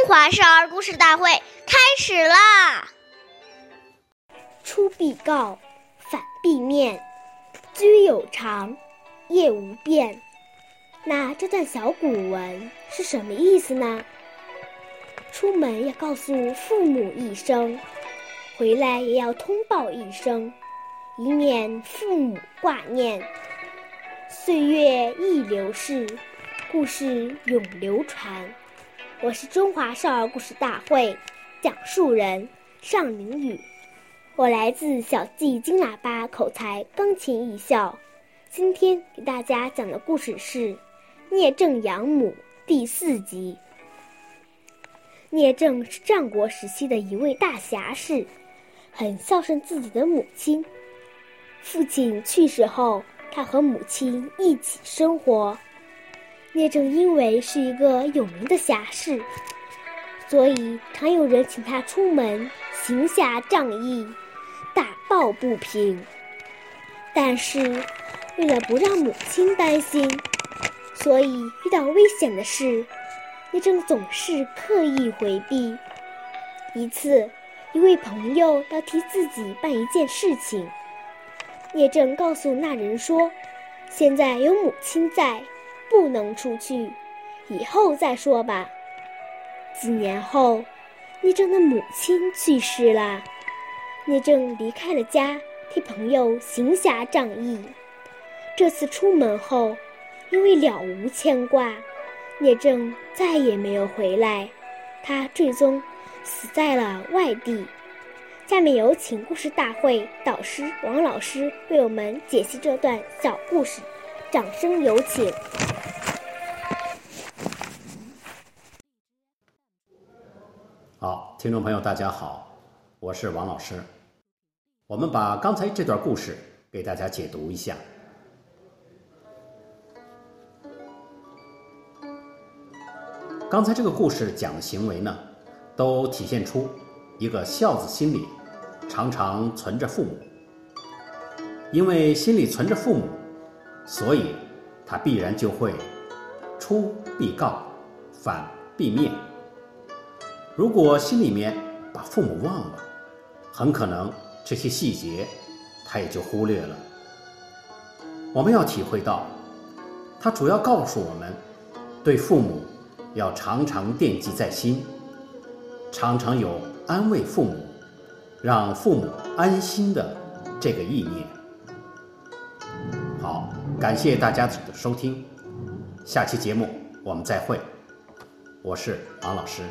中华少儿故事大会开始啦！出必告，反必面，居有常，业无变。那这段小古文是什么意思呢？出门要告诉父母一声，回来也要通报一声，以免父母挂念。岁月易流逝，故事永流传。我是中华少儿故事大会讲述人尚明宇，我来自小纪金喇叭口才钢琴艺校。今天给大家讲的故事是《聂政养母》第四集。聂政是战国时期的一位大侠士，很孝顺自己的母亲。父亲去世后，他和母亲一起生活。聂政因为是一个有名的侠士，所以常有人请他出门行侠仗义、打抱不平。但是，为了不让母亲担心，所以遇到危险的事，聂政总是刻意回避。一次，一位朋友要替自己办一件事情，聂政告诉那人说：“现在有母亲在。”不能出去，以后再说吧。几年后，聂政的母亲去世了，聂政离开了家，替朋友行侠仗义。这次出门后，因为了无牵挂，聂政再也没有回来，他最终死在了外地。下面有请故事大会导师王老师为我们解析这段小故事，掌声有请。好，听众朋友，大家好，我是王老师。我们把刚才这段故事给大家解读一下。刚才这个故事讲的行为呢，都体现出一个孝子心里常常存着父母。因为心里存着父母，所以他必然就会出必告，反必面。如果心里面把父母忘了，很可能这些细节他也就忽略了。我们要体会到，他主要告诉我们，对父母要常常惦记在心，常常有安慰父母、让父母安心的这个意念。感谢大家的收听，下期节目我们再会，我是王老师。